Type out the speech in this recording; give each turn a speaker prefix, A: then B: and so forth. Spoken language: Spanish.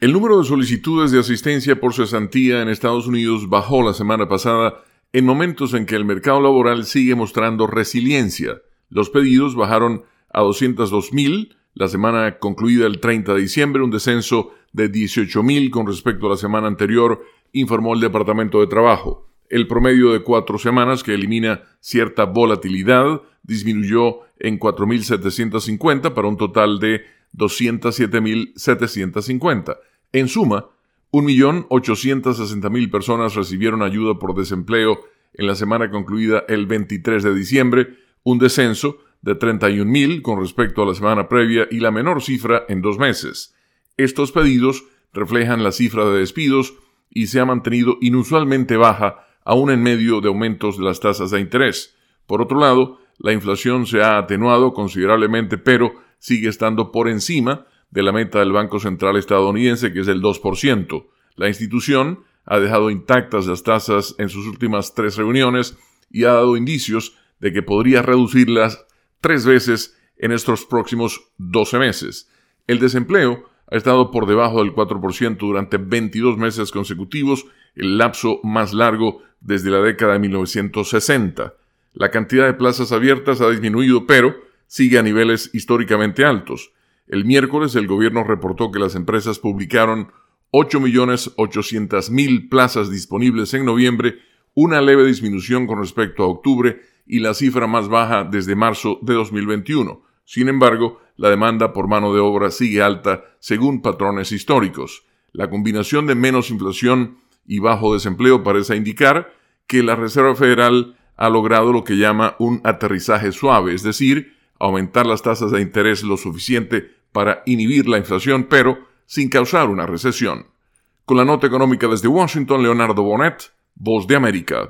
A: El número de solicitudes de asistencia por cesantía en Estados Unidos bajó la semana pasada en momentos en que el mercado laboral sigue mostrando resiliencia. Los pedidos bajaron a 202.000 la semana concluida el 30 de diciembre, un descenso de 18.000 con respecto a la semana anterior, informó el Departamento de Trabajo. El promedio de cuatro semanas, que elimina cierta volatilidad, disminuyó en 4.750 para un total de 207.750. En suma, 1.860.000 personas recibieron ayuda por desempleo en la semana concluida el 23 de diciembre, un descenso de 31.000 con respecto a la semana previa y la menor cifra en dos meses. Estos pedidos reflejan la cifra de despidos y se ha mantenido inusualmente baja aún en medio de aumentos de las tasas de interés. Por otro lado, la inflación se ha atenuado considerablemente, pero sigue estando por encima de la meta del Banco Central estadounidense, que es el 2%. La institución ha dejado intactas las tasas en sus últimas tres reuniones y ha dado indicios de que podría reducirlas tres veces en estos próximos 12 meses. El desempleo ha estado por debajo del 4% durante 22 meses consecutivos, el lapso más largo desde la década de 1960. La cantidad de plazas abiertas ha disminuido, pero sigue a niveles históricamente altos. El miércoles el gobierno reportó que las empresas publicaron 8.800.000 plazas disponibles en noviembre, una leve disminución con respecto a octubre y la cifra más baja desde marzo de 2021. Sin embargo, la demanda por mano de obra sigue alta según patrones históricos. La combinación de menos inflación y bajo desempleo parece indicar que la Reserva Federal ha logrado lo que llama un aterrizaje suave, es decir, aumentar las tasas de interés lo suficiente para inhibir la inflación, pero sin causar una recesión. Con la nota económica desde Washington, Leonardo Bonet, Voz de América.